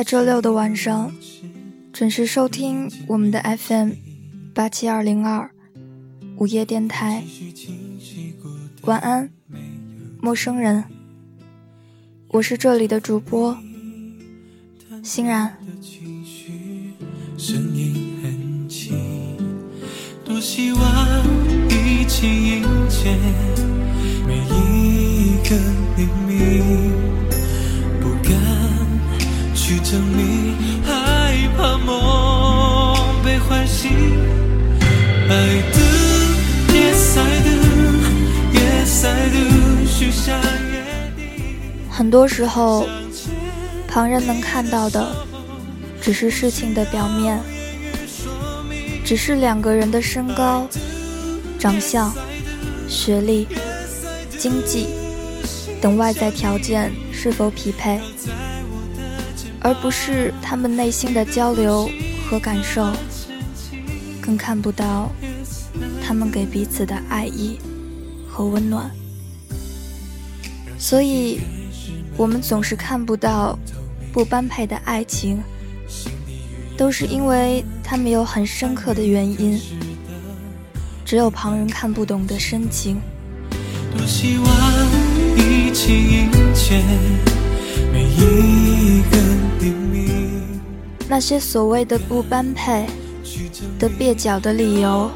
在周六的晚上准时收听我们的 FM 八七二零二午夜电台。晚安，陌生人。我是这里的主播欣然。声音很轻，多希望一起迎接每一个黎明，证明，害怕梦被唤醒。I do, yes I do, yes I do，许下约定。很多时候，旁人能看到的只是事情的表面，只是两个人的身高、长相、学历、经济等外在条件是否匹配，而不是他们内心的交流和感受，更看不到他们给彼此的爱意和温暖。所以，我们总是看不到不般配的爱情，都是因为他们有很深刻的原因，只有旁人看不懂的深情。多希望一起迎接一个黎明。那些所谓的不般配的蹩脚的理由，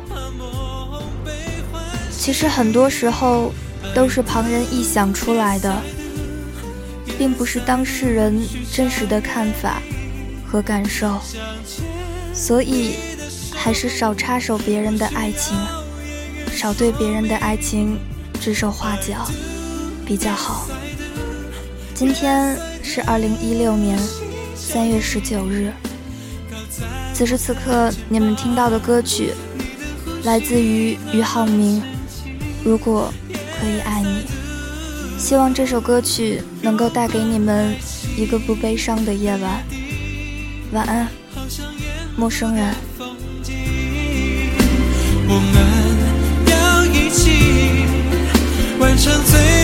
其实很多时候都是旁人臆想出来的，并不是当事人真实的看法和感受。所以，还是少插手别人的爱情，少对别人的爱情指手画脚比较好。今天是二零一六年三月十九日。此时此刻，你们听到的歌曲来自于俞灏明，《如果可以爱你》。希望这首歌曲能够带给你们一个不悲伤的夜晚。晚安，陌生人。我们要一起完成最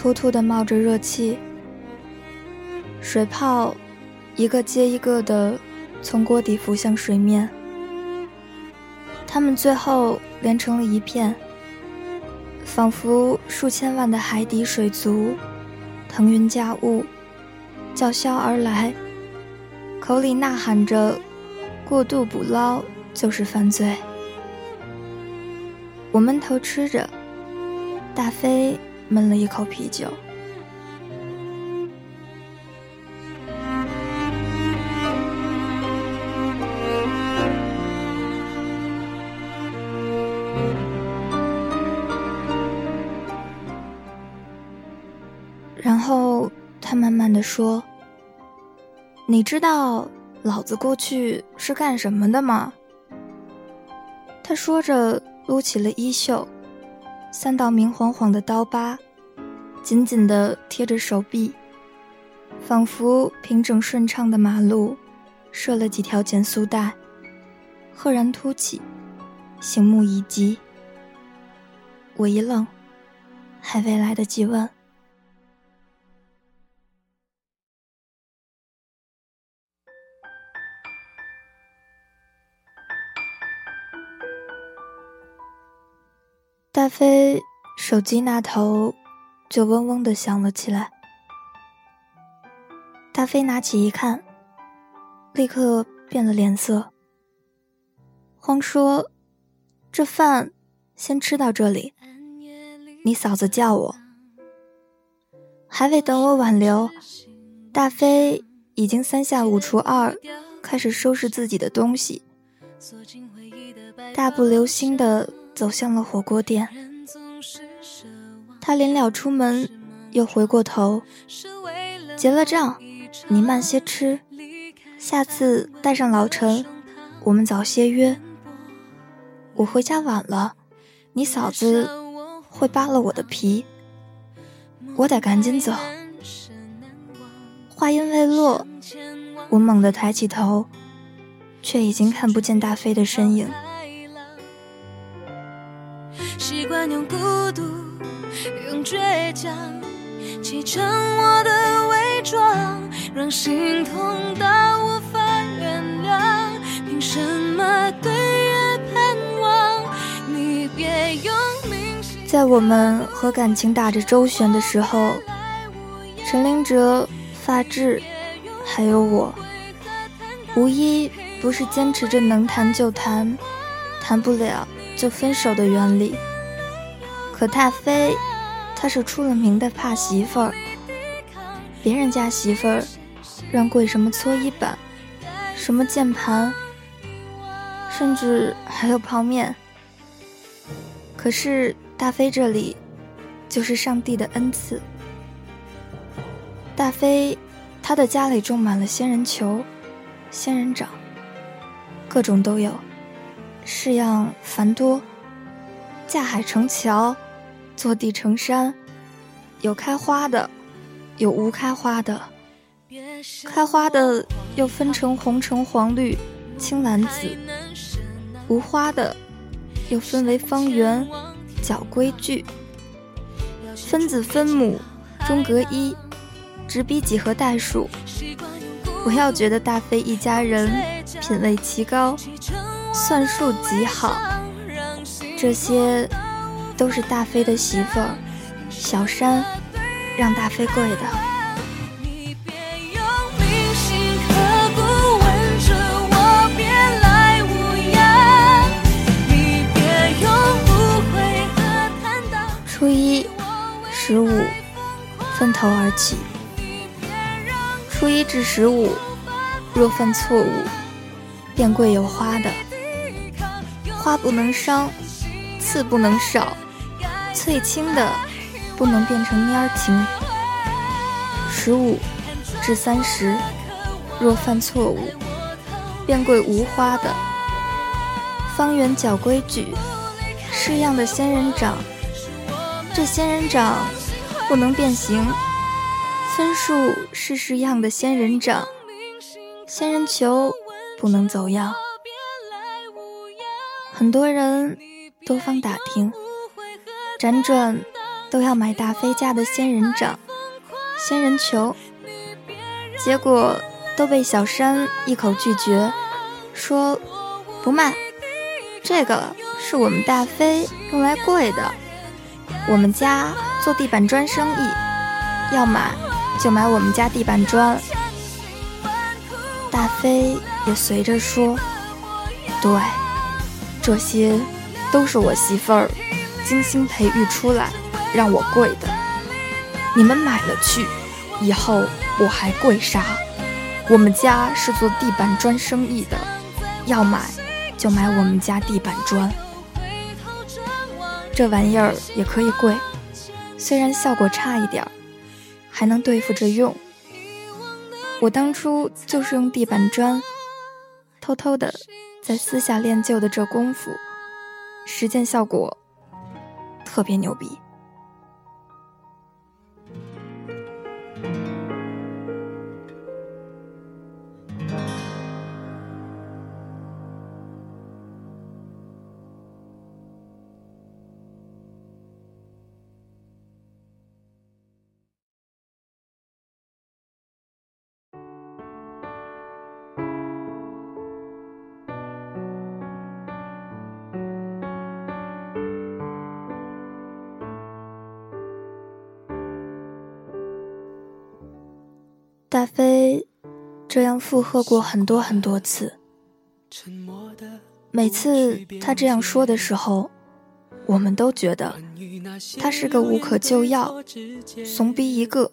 突突的冒着热气，水泡一个接一个的从锅底浮向水面，它们最后连成了一片，仿佛数千万的海底水族腾云驾雾，叫嚣而来，口里呐喊着“过度捕捞就是犯罪”，我闷头吃着。大飞闷了一口啤酒，然后他慢慢的说：“你知道老子过去是干什么的吗？”他说着，撸起了衣袖。三道明晃晃的刀疤，紧紧地贴着手臂，仿佛平整顺畅的马路，设了几条减速带，赫然凸起，醒目一击。我一愣，还未来得及问。大飞手机那头就嗡嗡的响了起来。大飞拿起一看，立刻变了脸色，慌说：“这饭先吃到这里，你嫂子叫我。”还未等我挽留，大飞已经三下五除二开始收拾自己的东西，大步流星的。走向了火锅店，他临了出门，又回过头，结了账，你慢些吃，下次带上老陈，我们早些约。我回家晚了，你嫂子会扒了我的皮，我得赶紧走。话音未落，我猛地抬起头，却已经看不见大飞的身影。用孤独，用倔强，砌成我的伪装，让心痛到无法原谅。凭什么对月盼望？你别用在我们和感情打着周旋的时候，陈林哲、发质，还有我，无一不是坚持着能谈就谈，谈不了就分手的原理。可大飞，他是出了名的怕媳妇儿。别人家媳妇儿让跪什么搓衣板，什么键盘，甚至还有泡面。可是大飞这里，就是上帝的恩赐。大飞，他的家里种满了仙人球、仙人掌，各种都有，式样繁多，架海成桥。坐地成山，有开花的，有无开花的。开花的又分成红橙黄绿青蓝紫，无花的又分为方圆角规矩，分子分母中隔一，直逼几何代数。不要觉得大飞一家人品味奇高，算术极好，这些。都是大飞的媳妇儿小山让大飞跪的。初一十五分头而起，初一至十五若犯错误，便贵有花的。花不能伤，刺不能少，翠青的不能变成蔫儿青。十五至三十，若犯错误，便贵无花的。方圆角规矩，式样的仙人掌，这仙人掌不能变形。分数是式样的仙人掌，仙人球不能走样。很多人多方打听，辗转都要买大飞家的仙人掌、仙人球，结果都被小山一口拒绝，说不卖，这个是我们大飞用来跪的，我们家做地板砖生意，要买就买我们家地板砖。大飞也随着说，对。这些都是我媳妇儿精心培育出来让我跪的，你们买了去，以后我还跪啥？我们家是做地板砖生意的，要买就买我们家地板砖。这玩意儿也可以跪，虽然效果差一点，还能对付着用。我当初就是用地板砖，偷偷的。在私下练就的这功夫，实践效果特别牛逼。附和过很多很多次，每次他这样说的时候，我们都觉得他是个无可救药、怂逼一个，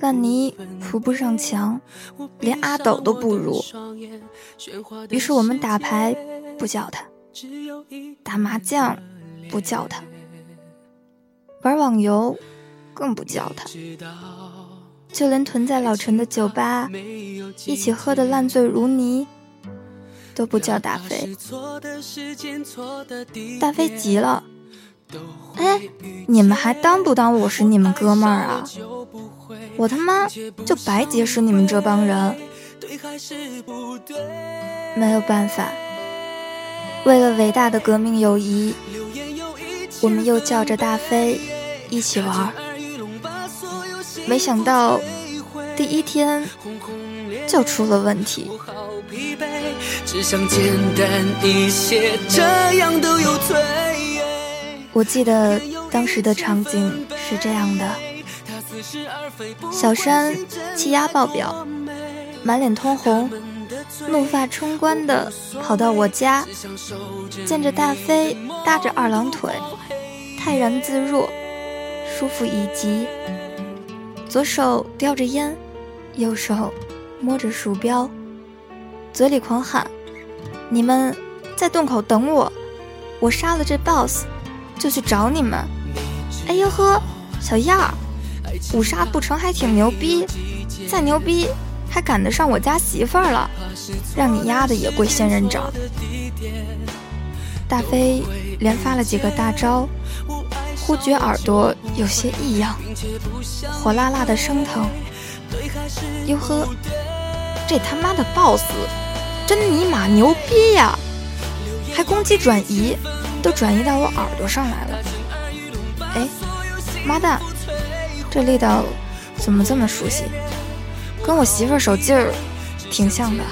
烂泥扶不上墙，连阿斗都不如。于是我们打牌不叫他，打麻将不叫他，玩网游更不叫他。就连屯在老陈的酒吧一起喝的烂醉如泥，都不叫大飞。大飞急了，哎，你们还当不当我是你们哥们儿啊？我他妈就白结识你们这帮人。没有办法，为了伟大的革命友谊，我们又叫着大飞一起玩。没想到第一天就出了问题。我记得当时的场景是这样的：小山气压爆表，满脸通红，怒发冲冠的跑到我家，见着大飞搭着二郎腿，泰然自若，舒服以极。左手叼着烟，右手摸着鼠标，嘴里狂喊：“你们在洞口等我，我杀了这 boss，就去找你们。”哎呦呵，小样儿，五杀不成还挺牛逼，再牛逼还赶得上我家媳妇儿了，让你丫的也跪仙人掌！大飞连发了几个大招。忽觉耳朵有些异样，火辣辣的生疼。哟呵，这他妈的 BOSS 真尼玛牛逼呀！还攻击转移，都转移到我耳朵上来了。哎，妈蛋，这力道怎么这么熟悉？跟我媳妇手劲儿挺像的。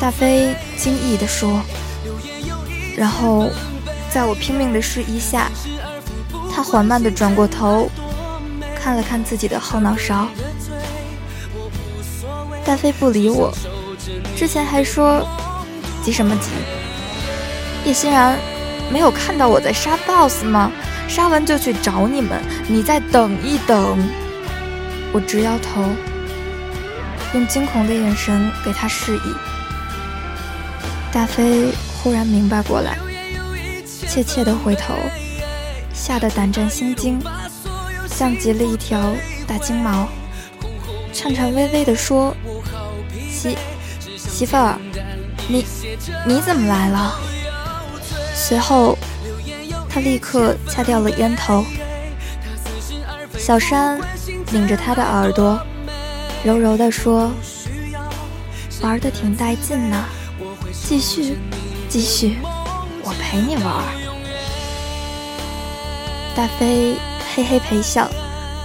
大飞惊异地说，然后。在我拼命的示意下，他缓慢地转过头，看了看自己的后脑勺。大飞不理我，之前还说急什么急？叶欣然没有看到我在杀 BOSS 吗？杀完就去找你们，你再等一等。我直摇头，用惊恐的眼神给他示意。大飞忽然明白过来，怯怯地回头，吓得胆战心惊，像极了一条大金毛，颤颤巍巍地说：“媳媳妇儿，你你怎么来了？”随后，他立刻掐掉了烟头。小山拧着他的耳朵，柔柔地说：“玩的挺带劲呢，继续，继续，我陪你玩。”大飞嘿嘿陪笑，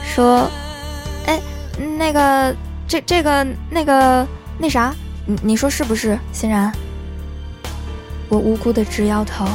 说：“哎，那个，这这个那个那啥，你你说是不是，欣然？”我无辜的直摇头。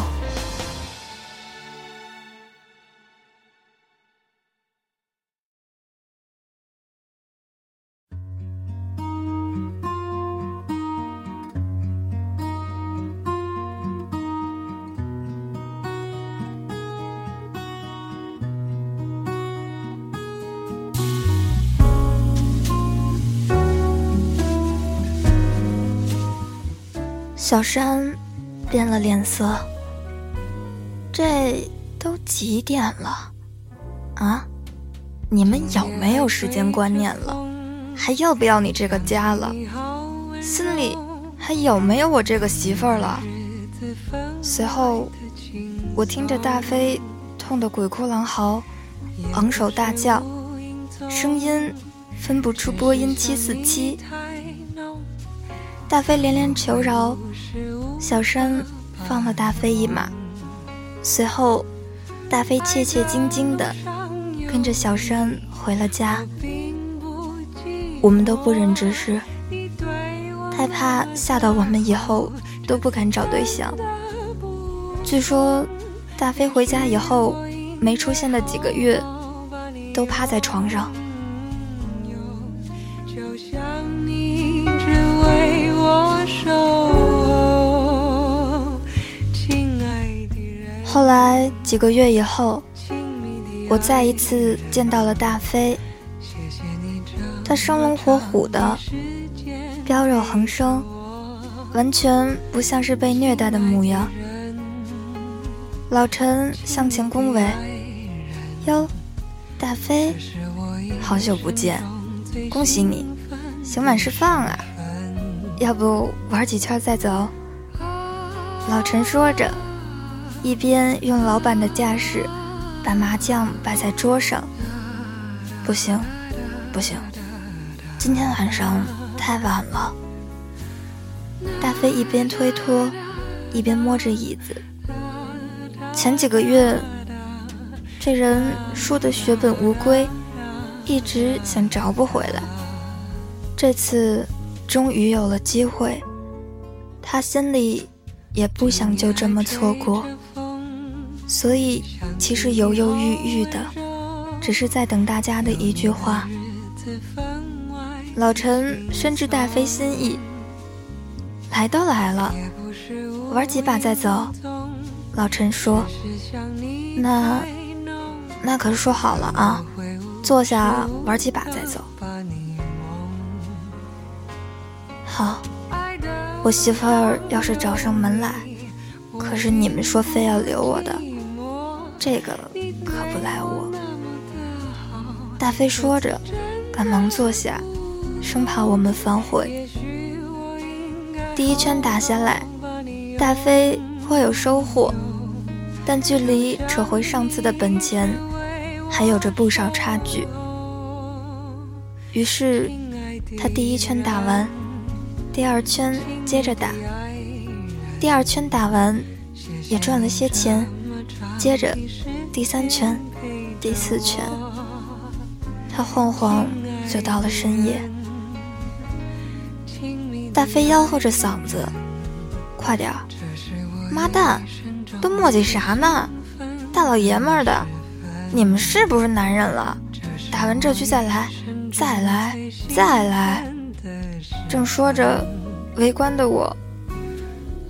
小山变了脸色。这都几点了？啊？你们有没有时间观念了？还要不要你这个家了？心里还有没有我这个媳妇儿了？随后，我听着大飞痛得鬼哭狼嚎，昂首大叫，声音分不出播音七四七。大飞连连求饶。小山放了大飞一马，随后，大飞怯怯惊惊的跟着小山回了家。我们都不忍直视，害怕吓到我们以后都不敢找对象。据说，大飞回家以后没出现的几个月，都趴在床上。后来几个月以后，我再一次见到了大飞。他生龙活虎的，膘肉横生，完全不像是被虐待的模样。老陈向前恭维：“哟，大飞，好久不见，恭喜你，刑满释放啊！要不玩几圈再走？”老陈说着。一边用老板的架势把麻将摆在桌上，不行，不行，今天晚上太晚了。大飞一边推脱，一边摸着椅子。前几个月，这人输得血本无归，一直想找不回来。这次终于有了机会，他心里也不想就这么错过。所以，其实犹犹豫豫的，只是在等大家的一句话。老陈深知大飞心意，来都来了，玩几把再走。老陈说：“那，那可是说好了啊，坐下玩几把再走。”好，我媳妇儿要是找上门来，可是你们说非要留我的。这个可不赖我。大飞说着，赶忙坐下，生怕我们反悔。第一圈打下来，大飞颇有收获，但距离扯回上次的本钱还有着不少差距。于是，他第一圈打完，第二圈接着打，第二圈打完，也赚了些钱。接着，第三圈，第四圈，他晃晃就到了深夜。大飞吆喝着嗓子：“快点儿！妈蛋，都磨叽啥呢？大老爷们儿的，你们是不是男人了？打完这局再来，再来，再来！”正说着，围观的我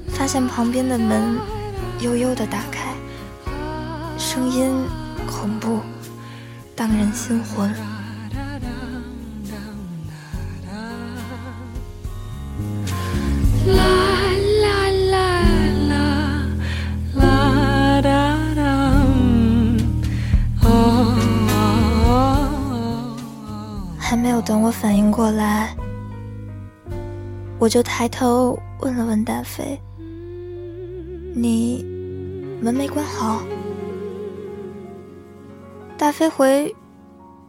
发现旁边的门悠悠地打开。声音恐怖，荡人心魂。还没有等我反应过来。我就抬头问了问大飞。你门没关好。大飞回：“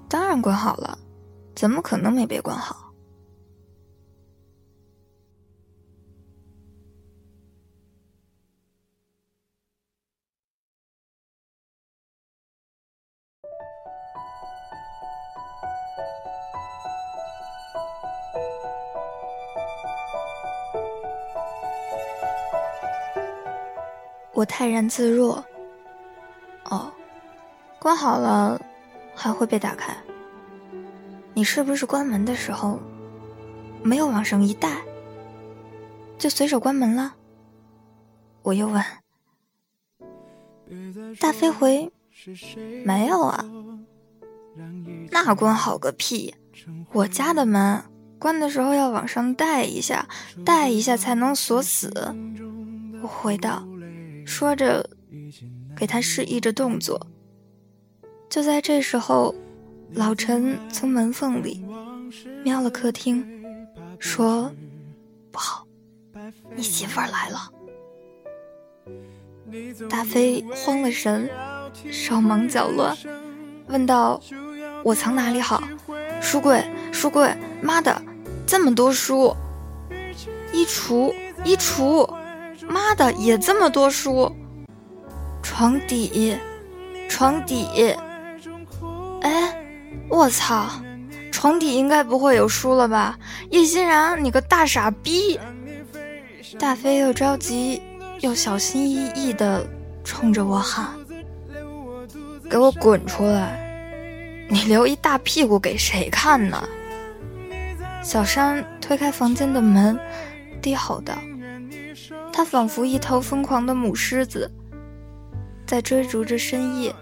当然关好了，怎么可能没被关好？”我泰然自若。关好了，还会被打开。你是不是关门的时候没有往上一带，就随手关门了？我又问。大飞回，没有啊。那关好个屁！我家的门关的时候要往上带一下，带一下才能锁死。我回道。说着，给他示意着动作。就在这时候，老陈从门缝里瞄了客厅，说：“不好，你媳妇儿来了。”大飞慌了神，手忙脚乱，问道：“我藏哪里好？书柜，书柜，妈的，这么多书！衣橱，衣橱。”妈的，也这么多书！床底，床底，哎，我操，床底应该不会有书了吧？叶欣然，你个大傻逼！大飞又着急又小心翼翼地冲着我喊：“给我滚出来！你留一大屁股给谁看呢？”小山推开房间的门，低吼道。他仿佛一头疯狂的母狮子，在追逐着深夜。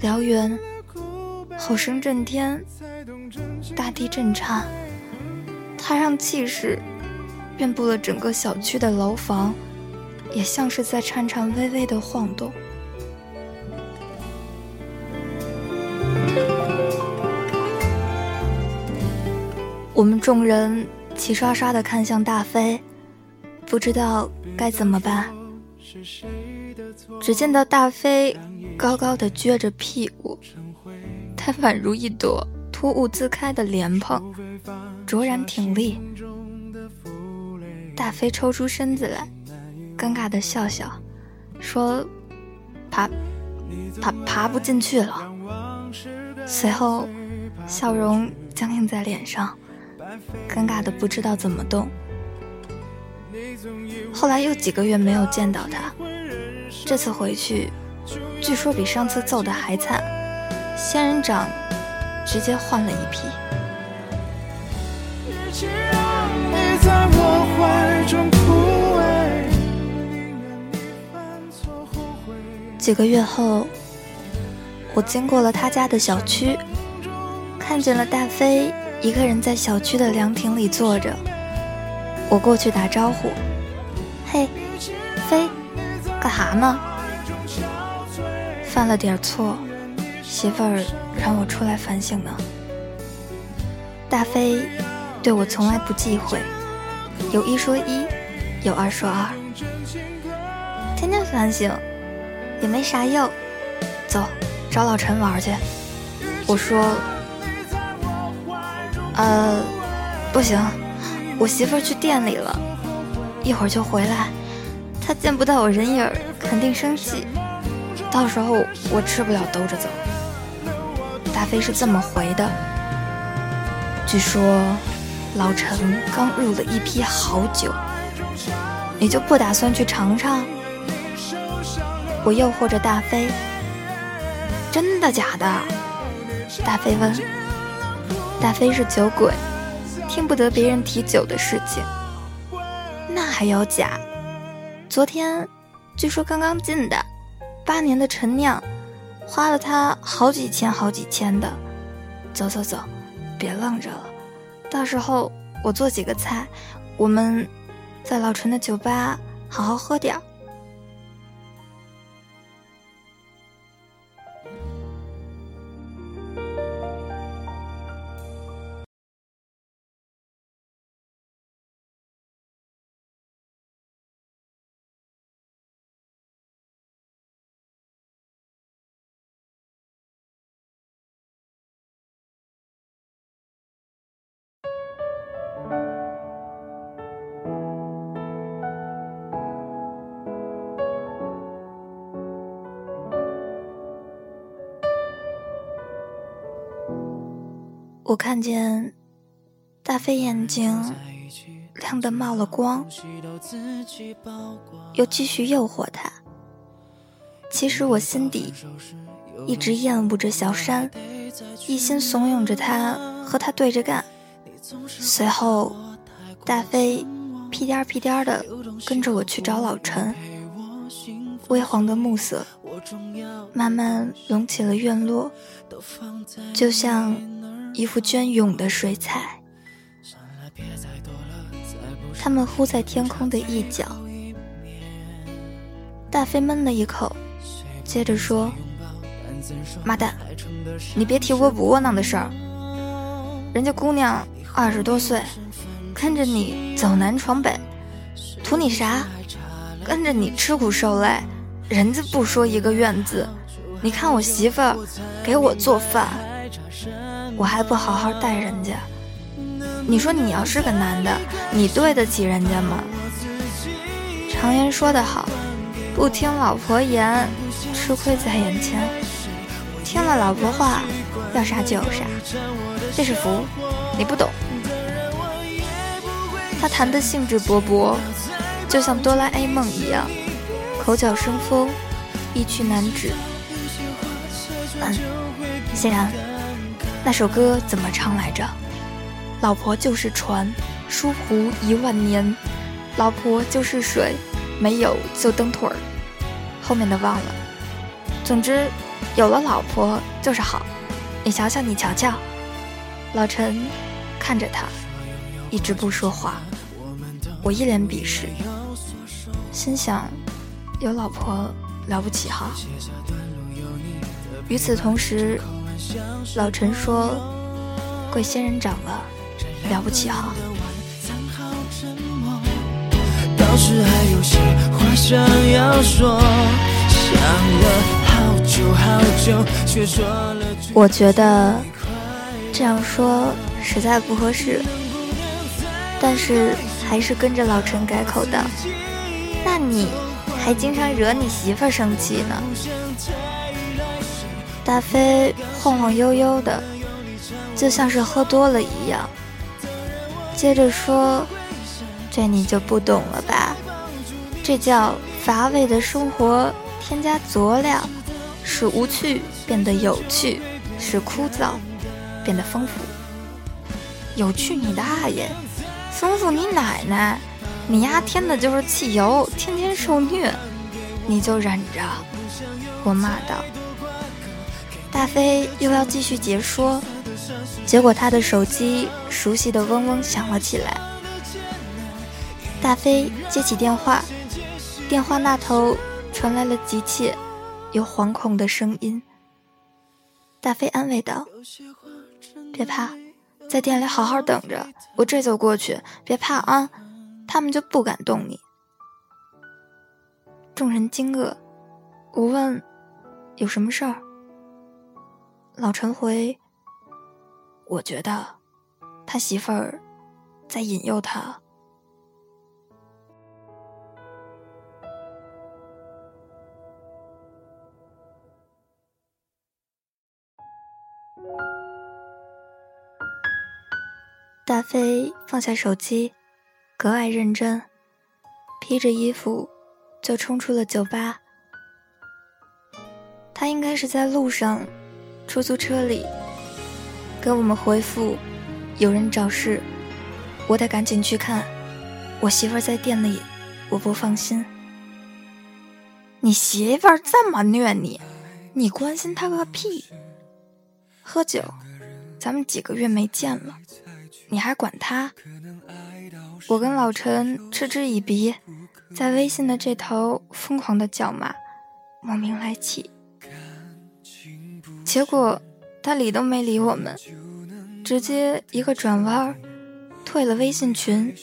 燎原，吼声震天，大地震颤。他让气势遍布了整个小区的楼房，也像是在颤颤巍巍的晃动。我们众人齐刷刷地看向大飞。不知道该怎么办。只见到大飞高高的撅着屁股，他宛如一朵突兀自开的莲蓬，卓然挺立。大飞抽出身子来，尴尬的笑笑，说：“爬，爬，爬不进去了。”随后，笑容僵硬在脸上，尴尬的不知道怎么动。后来又几个月没有见到他，这次回去，据说比上次揍的还惨，仙人掌直接换了一批。几个月后，我经过了他家的小区，看见了大飞一个人在小区的凉亭里坐着。我过去打招呼，嘿，飞，干哈呢？犯了点错，媳妇儿让我出来反省呢。大飞对我从来不忌讳，有一说一，有二说二，天天反省也没啥用。走，找老陈玩去。我说，呃，不行。我媳妇儿去店里了，一会儿就回来。她见不到我人影儿，肯定生气。到时候我吃不了兜着走。大飞是这么回的：据说老陈刚入了一批好酒，你就不打算去尝尝？我诱惑着大飞：“真的假的？”大飞问。大飞是酒鬼。听不得别人提酒的事情，那还要假？昨天据说刚刚进的八年的陈酿，花了他好几千好几千的。走走走，别愣着了，到时候我做几个菜，我们在老陈的酒吧好好喝点儿。我看见大飞眼睛亮得冒了光，又继续诱惑他。其实我心底一直厌恶着小山，一心怂恿着他和他对着干。随后，大飞屁颠儿屁颠儿的跟着我去找老陈。微黄的暮色慢慢涌起了院落，就像一幅隽永的水彩。他们呼在天空的一角。大飞闷了一口，接着说：“妈蛋，你别提窝不窝囊的事儿。人家姑娘二十多岁，跟着你走南闯北，图你啥？跟着你吃苦受累。”人家不说一个怨字，你看我媳妇儿给我做饭，我还不好好待人家。你说你要是个男的，你对得起人家吗？常言说得好，不听老婆言，吃亏在眼前；听了老婆话，要啥就有啥。这是福，你不懂。他谈得兴致勃勃，就像哆啦 A 梦一样。口角生风，一去难止。嗯，欣然，那首歌怎么唱来着？老婆就是船，疏忽一万年；老婆就是水，没有就蹬腿儿。后面的忘了。总之，有了老婆就是好。你瞧瞧，你瞧瞧。老陈看着他，一直不说话。我一脸鄙视，心想。有老婆了不起哈！与此同时，老陈说：“贵仙人掌了，了不起哈！”我觉得这样说实在不合适，但是还是跟着老陈改口的。那你？还经常惹你媳妇生气呢。大飞晃晃悠悠的，就像是喝多了一样。接着说：“这你就不懂了吧？这叫乏味的生活添加佐料，使无趣变得有趣，使枯燥变得丰富。有趣你大爷，丰富你奶奶！”你丫添的就是汽油，天天受虐，你就忍着。我骂道。大飞又要继续解说，结果他的手机熟悉的嗡嗡响了起来。大飞接起电话，电话那头传来了急切又惶恐的声音。大飞安慰道：“别怕，在店里好好等着，我这就过去，别怕啊。”他们就不敢动你。众人惊愕，我问：“有什么事儿？”老陈回：“我觉得他媳妇儿在引诱他。”大飞放下手机。格外认真，披着衣服就冲出了酒吧。他应该是在路上，出租车里给我们回复：“有人找事，我得赶紧去看。我媳妇在店里，我不放心。”你媳妇儿这么虐你，你关心她个屁！喝酒，咱们几个月没见了，你还管她？我跟老陈嗤之以鼻，在微信的这头疯狂的叫骂，莫名来气。结果他理都没理我们，直接一个转弯，退了微信群，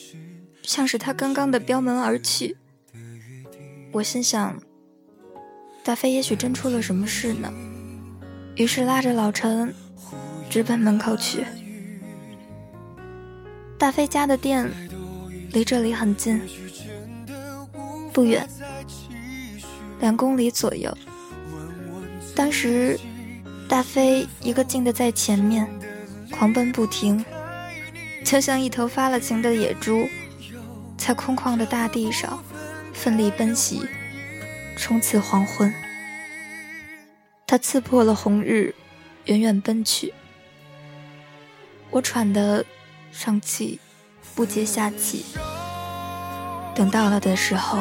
像是他刚刚的飙门而去。我心想，大飞也许真出了什么事呢，于是拉着老陈直奔门口去。大飞家的店。离这里很近，不远，两公里左右。当时，大飞一个劲的在前面，狂奔不停，就像一头发了情的野猪，在空旷的大地上奋力奔袭，冲刺黄昏。他刺破了红日，远远奔去。我喘得上气不接下气。等到了的时候，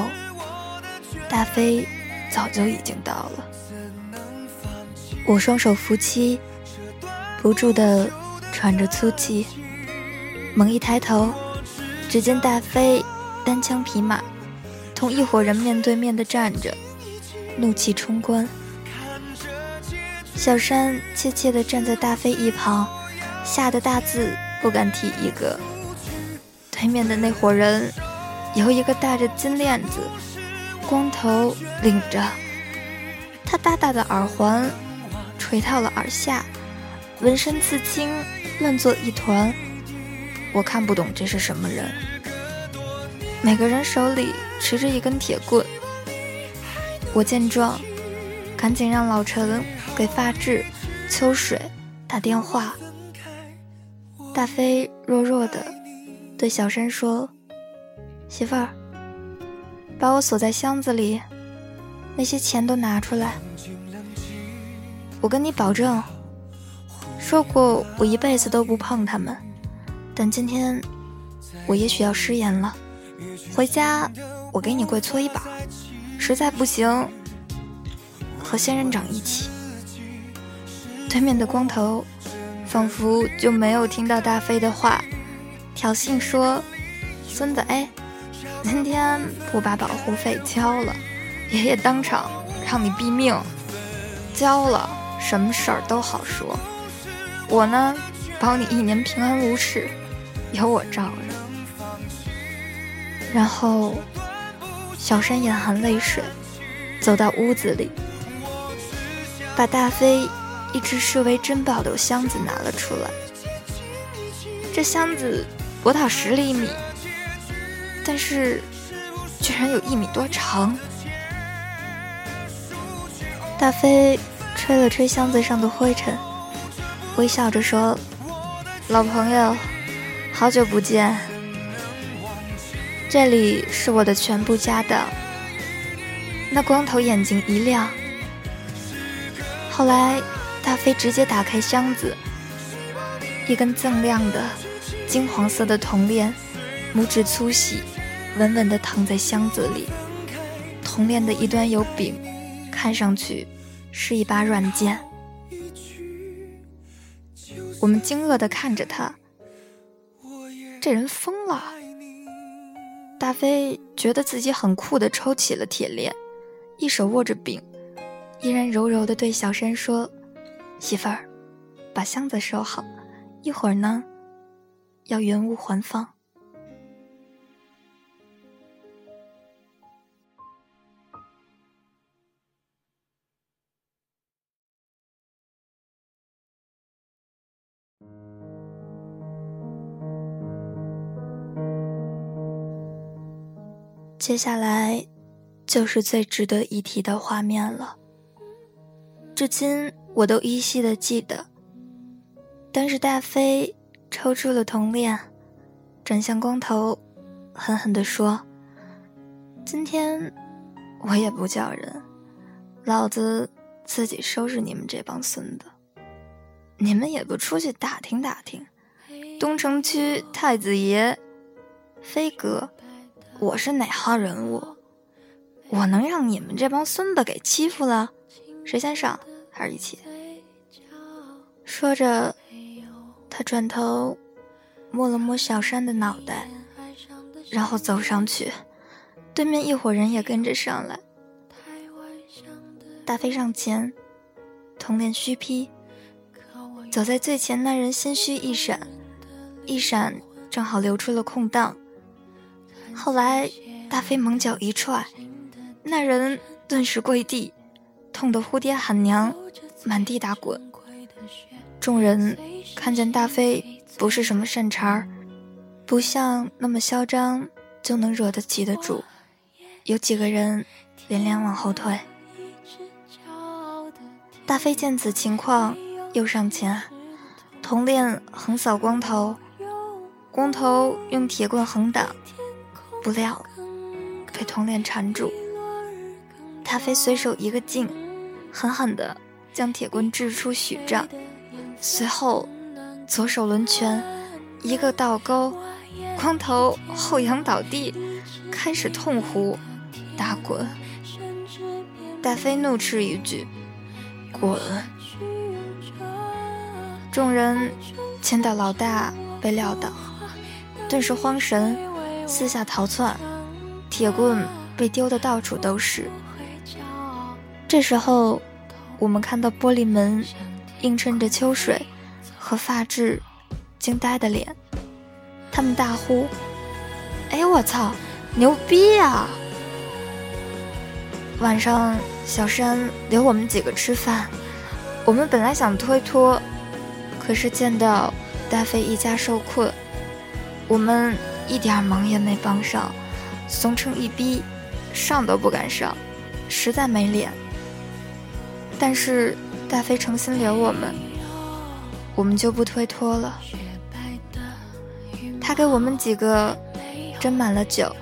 大飞早就已经到了。我双手扶膝，不住地喘着粗气，猛一抬头，只见大飞单枪匹马，同一伙人面对面的站着，怒气冲冠。小山怯怯地站在大飞一旁，吓得大字不敢提一个。对面的那伙人。有一个戴着金链子、光头领着，他大大的耳环垂到了耳下，纹身刺青，乱作一团。我看不懂这是什么人。每个人手里持着一根铁棍。我见状，赶紧让老陈给发质、秋水打电话。大飞弱弱的对小山说。媳妇儿，把我锁在箱子里，那些钱都拿出来。我跟你保证，说过我一辈子都不碰他们，但今天我也许要食言了。回家我给你跪搓衣板，实在不行和仙人掌一起。对面的光头仿佛就没有听到大飞的话，挑衅说：“孙子哎。”今天不把保护费交了，爷爷当场让你毙命。交了，什么事儿都好说。我呢，保你一年平安无事，有我罩着。然后，小山眼含泪水，走到屋子里，把大飞一直视为珍宝的箱子拿了出来。这箱子不到十厘米。但是，居然有一米多长。大飞吹了吹箱子上的灰尘，微笑着说：“老朋友，好久不见。这里是我的全部家当。”那光头眼睛一亮。后来，大飞直接打开箱子，一根锃亮的金黄色的铜链，拇指粗细。稳稳地躺在箱子里，铜链的一端有柄，看上去是一把软剑。我们惊愕地看着他，这人疯了。大飞觉得自己很酷地抽起了铁链，一手握着柄，依然柔柔地对小山说：“媳妇儿，把箱子收好，一会儿呢，要原物还放。”接下来，就是最值得一提的画面了。至今我都依稀的记得。当时大飞抽出了铜链，转向光头，狠狠地说：“今天我也不叫人，老子自己收拾你们这帮孙子。你们也不出去打听打听，东城区太子爷，飞哥。”我是哪号人物？我能让你们这帮孙子给欺负了？谁先上？还是一起？说着，他转头摸了摸小山的脑袋，然后走上去。对面一伙人也跟着上来。大飞上前，铜链虚劈，走在最前那人心虚一闪，一闪正好留出了空档。后来，大飞猛脚一踹，那人顿时跪地，痛得呼爹喊娘，满地打滚。众人看见大飞不是什么善茬儿，不像那么嚣张就能惹得起的主，有几个人连连往后退。大飞见此情况，又上前，铜链横扫光头，光头用铁棍横挡，不料被铜链缠住。大飞随手一个劲，狠狠地将铁棍掷出许丈，随后左手抡拳，一个倒钩，光头后仰倒地，开始痛呼打滚。大飞怒斥一句：“滚！”众人见到老大被撂倒，顿时慌神，四下逃窜，铁棍被丢得到处都是。这时候，我们看到玻璃门映衬着秋水和发质惊呆的脸，他们大呼：“哎我操，牛逼呀！”晚上，小山留我们几个吃饭，我们本来想推脱，可是见到大飞一家受困，我们一点忙也没帮上，怂成一逼，上都不敢上，实在没脸。但是大飞诚心留我们，我们就不推脱了。他给我们几个斟满了酒，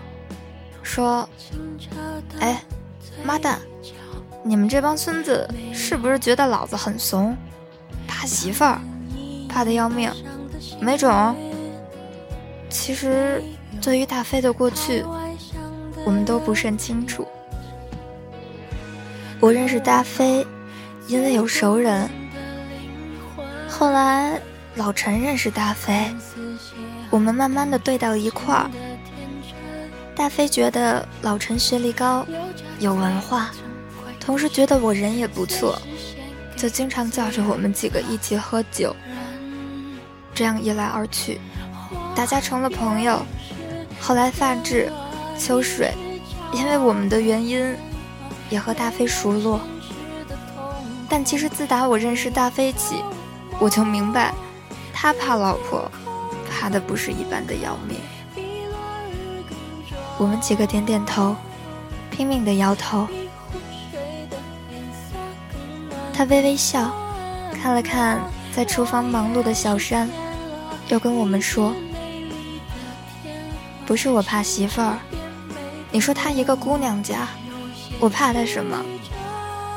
说：“哎，妈蛋，你们这帮孙子是不是觉得老子很怂，怕媳妇儿，怕得要命？没种。其实对于大飞的过去，我们都不甚清楚。我认识大飞。”因为有熟人，后来老陈认识大飞，我们慢慢的对到一块儿。大飞觉得老陈学历高，有文化，同时觉得我人也不错，就经常叫着我们几个一起喝酒。这样一来二去，大家成了朋友。后来发质、秋水，因为我们的原因，也和大飞熟络。但其实自打我认识大飞起，我就明白，他怕老婆，怕的不是一般的要命。我们几个点点头，拼命的摇头。他微微笑，看了看在厨房忙碌的小山，又跟我们说：“不是我怕媳妇儿，你说她一个姑娘家，我怕她什么？”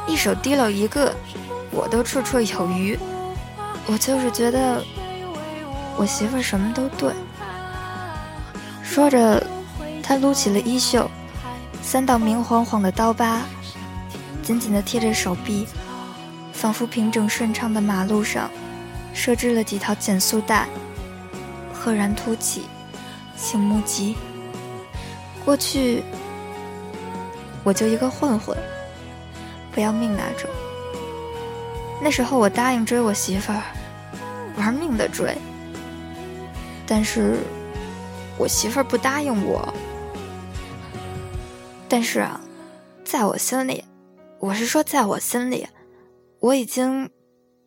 一手提了一个，我都绰绰有余。我就是觉得我媳妇儿什么都对。说着，他撸起了衣袖，三道明晃晃的刀疤紧紧地贴着手臂，仿佛平整顺畅的马路上设置了几条减速带，赫然凸起，醒目极。过去，我就一个混混。不要命那种。那时候我答应追我媳妇儿，玩命的追。但是，我媳妇儿不答应我。但是啊，在我心里，我是说在我心里，我已经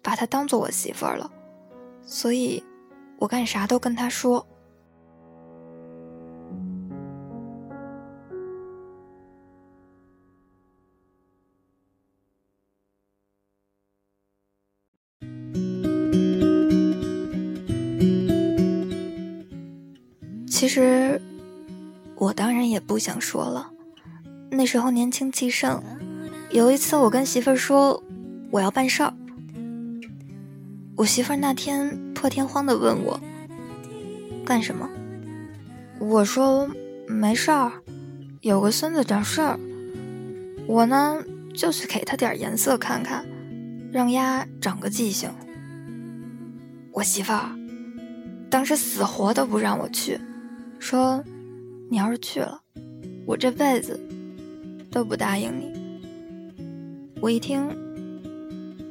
把她当做我媳妇儿了，所以，我干啥都跟她说。其实，我当然也不想说了。那时候年轻气盛，有一次我跟媳妇儿说我要办事儿，我媳妇儿那天破天荒的问我干什么，我说没事儿，有个孙子找事儿，我呢就去给他点颜色看看，让丫长个记性。我媳妇儿当时死活都不让我去。说：“你要是去了，我这辈子都不答应你。”我一听，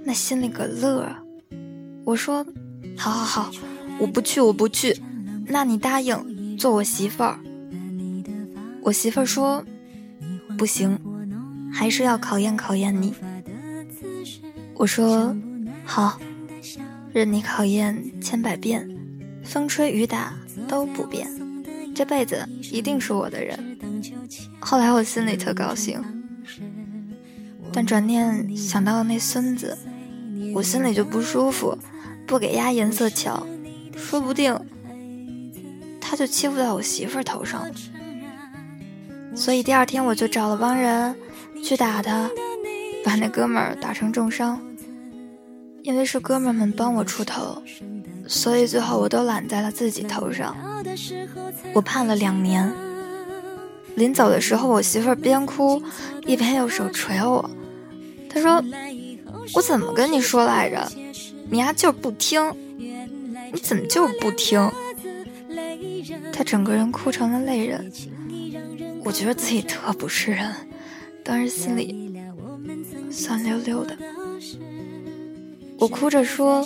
那心里个乐啊！我说：“好好好，我不去，我不去。那你答应做我媳妇儿？”我媳妇儿说：“不行，还是要考验考验你。”我说：“好，任你考验千百遍，风吹雨打都不变。”这辈子一定是我的人。后来我心里特高兴，但转念想到那孙子，我心里就不舒服，不给丫颜色瞧，说不定他就欺负到我媳妇儿头上了。所以第二天我就找了帮人去打他，把那哥们儿打成重伤。因为是哥们儿们帮我出头，所以最后我都揽在了自己头上。我盼了两年。临走的时候，我媳妇儿边哭一边用手捶我。她说：“我怎么跟你说来着？你丫就是不听，你怎么就是不听？”她整个人哭成了泪人。我觉得自己特不是人，当时心里酸溜溜的。我哭着说：“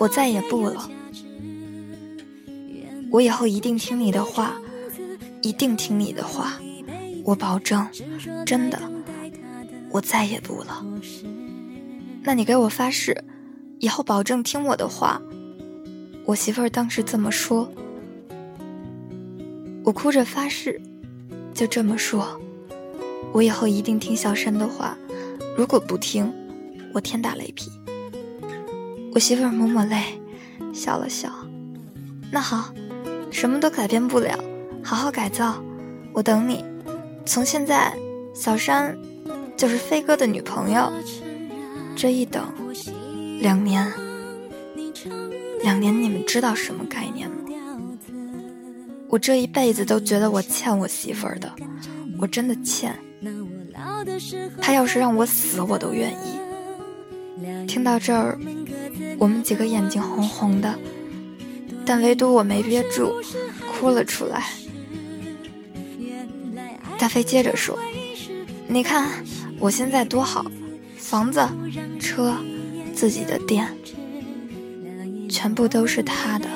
我再也不了，我以后一定听你的话，一定听你的话，我保证，真的，我再也不了。那你给我发誓，以后保证听我的话。”我媳妇儿当时这么说，我哭着发誓，就这么说，我以后一定听小山的话，如果不听，我天打雷劈。我媳妇儿抹抹泪，笑了笑。那好，什么都改变不了，好好改造，我等你。从现在，小山就是飞哥的女朋友。这一等，两年，两年，你们知道什么概念吗？我这一辈子都觉得我欠我媳妇儿的，我真的欠。她要是让我死，我都愿意。听到这儿。我们几个眼睛红红的，但唯独我没憋住，哭了出来。大飞接着说：“你看我现在多好，房子、车、自己的店，全部都是他的，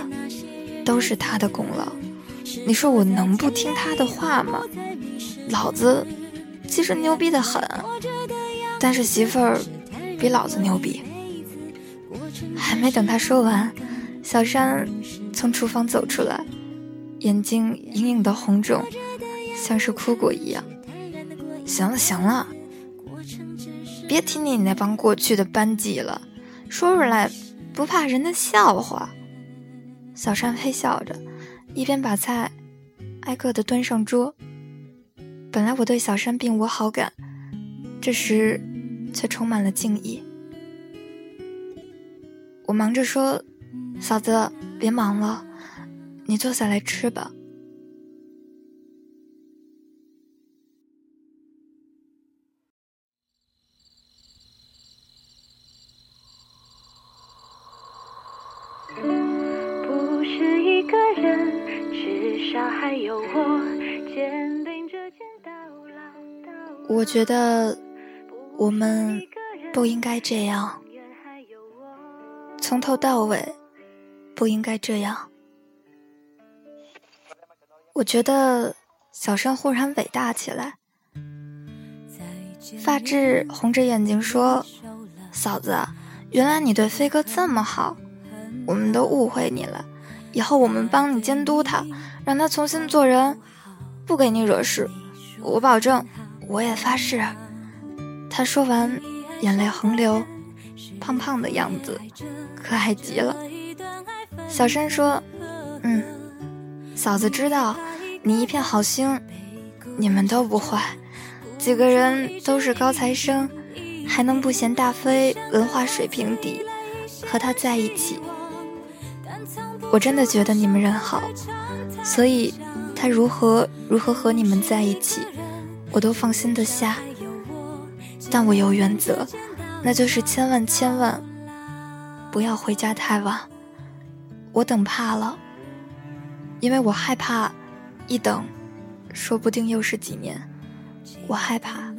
都是他的功劳。你说我能不听他的话吗？老子其实牛逼的很，但是媳妇儿比老子牛逼。”还没等他说完，小山从厨房走出来，眼睛隐隐的红肿，像是哭过一样。行了行了，别提你那帮过去的班级了，说出来不怕人的笑话。小山微笑着，一边把菜挨个的端上桌。本来我对小山并无好感，这时却充满了敬意。我忙着说：“嫂子，别忙了，你坐下来吃吧。”不是一个人，至少还有我肩并着肩到老。我觉得我们不应该这样。从头到尾，不应该这样。我觉得小山忽然伟大起来。发质红着眼睛说：“嫂子，原来你对飞哥这么好，我们都误会你了。以后我们帮你监督他，让他重新做人，不给你惹事。我保证，我也发誓。”他说完，眼泪横流。胖胖的样子，可爱极了。小山说：“嗯，嫂子知道你一片好心，你们都不坏，几个人都是高材生，还能不嫌大飞文化水平低，和他在一起。我真的觉得你们人好，所以他如何如何和你们在一起，我都放心的下。但我有原则。”那就是千万千万不要回家太晚，我等怕了，因为我害怕一等，说不定又是几年，我害怕。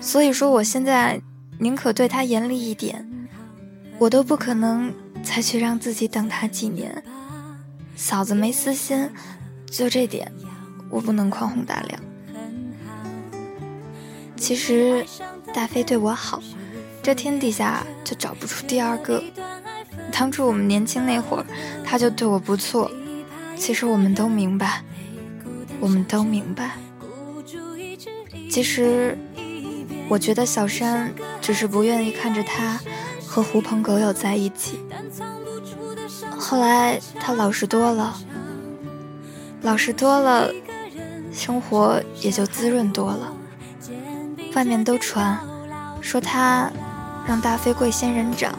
所以说，我现在宁可对他严厉一点，我都不可能再去让自己等他几年。嫂子没私心，就这点，我不能宽宏大量。其实。大飞对我好，这天底下就找不出第二个。当初我们年轻那会儿，他就对我不错。其实我们都明白，我们都明白。其实，我觉得小山只是不愿意看着他和狐朋狗友在一起。后来他老实多了，老实多了，生活也就滋润多了。外面都传说他让大飞跪仙人掌，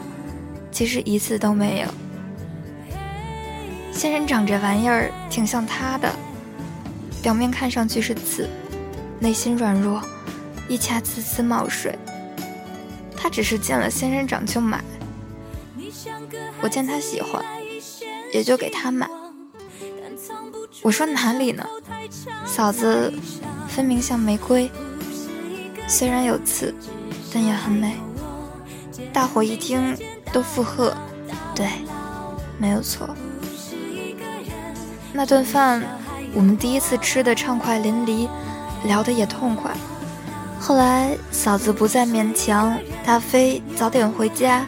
其实一次都没有。仙人掌这玩意儿挺像他的，表面看上去是刺，内心软弱，一掐滋滋冒水。他只是见了仙人掌就买，我见他喜欢，也就给他买。我说哪里呢？嫂子分明像玫瑰，虽然有刺，但也很美。大伙一听都附和，对，没有错。那顿饭，我们第一次吃的畅快淋漓，聊得也痛快。后来嫂子不再勉强大飞早点回家，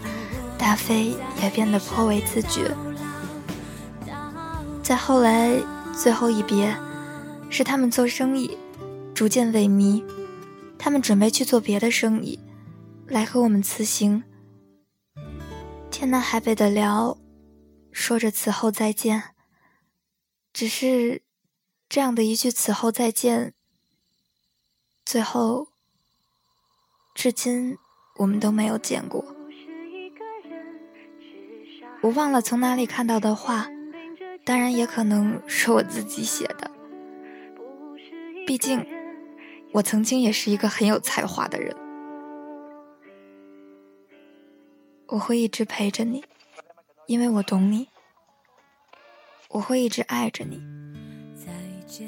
大飞也变得颇为自觉。再后来，最后一别，是他们做生意逐渐萎靡，他们准备去做别的生意，来和我们辞行。天南海北的聊，说着此后再见。只是，这样的一句“此后再见”，最后，至今我们都没有见过。我忘了从哪里看到的话，当然也可能是我自己写的。毕竟，我曾经也是一个很有才华的人。我会一直陪着你，因为我懂你。我会一直爱着你，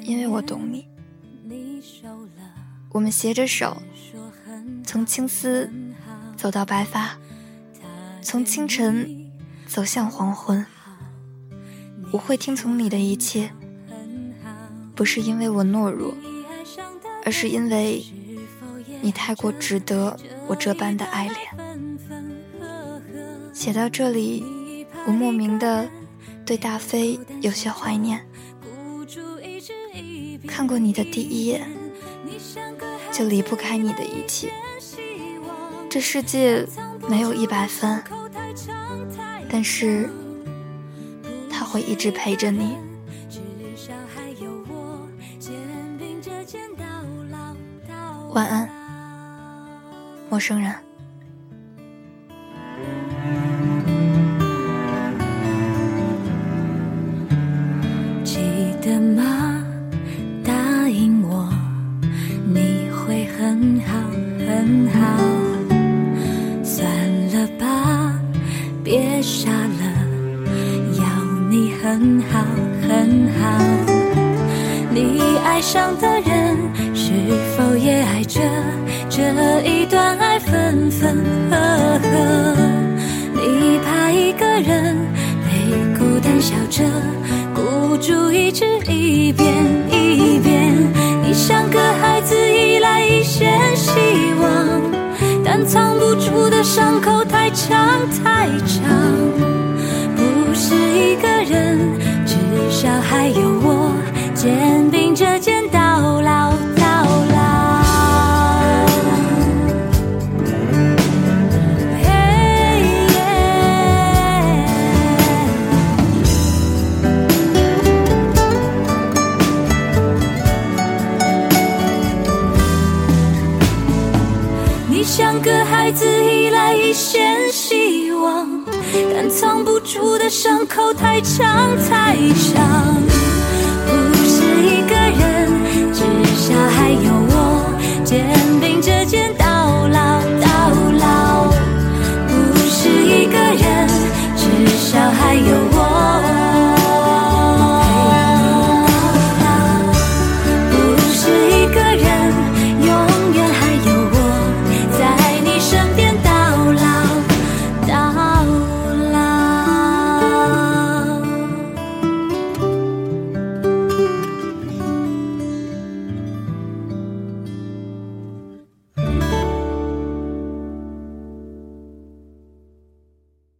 因为我懂你。我们携着手，从青丝走到白发，从清晨走向黄昏。我会听从你的一切，不是因为我懦弱，而是因为你太过值得我这般的爱恋。写到这里，我莫名的。对大飞有些怀念。看过你的第一眼，就离不开你的一切。这世界没有一百分，但是他会一直陪着你。晚安，陌生人。这一段爱分分合合？你怕一个人被孤单笑着，孤注一掷一遍一遍。你像个孩子依赖一线希望，但藏不住的伤口伤口太长太长，不是一个人，至少还有我，肩并着肩到老到老，不是一个人，至少还有我。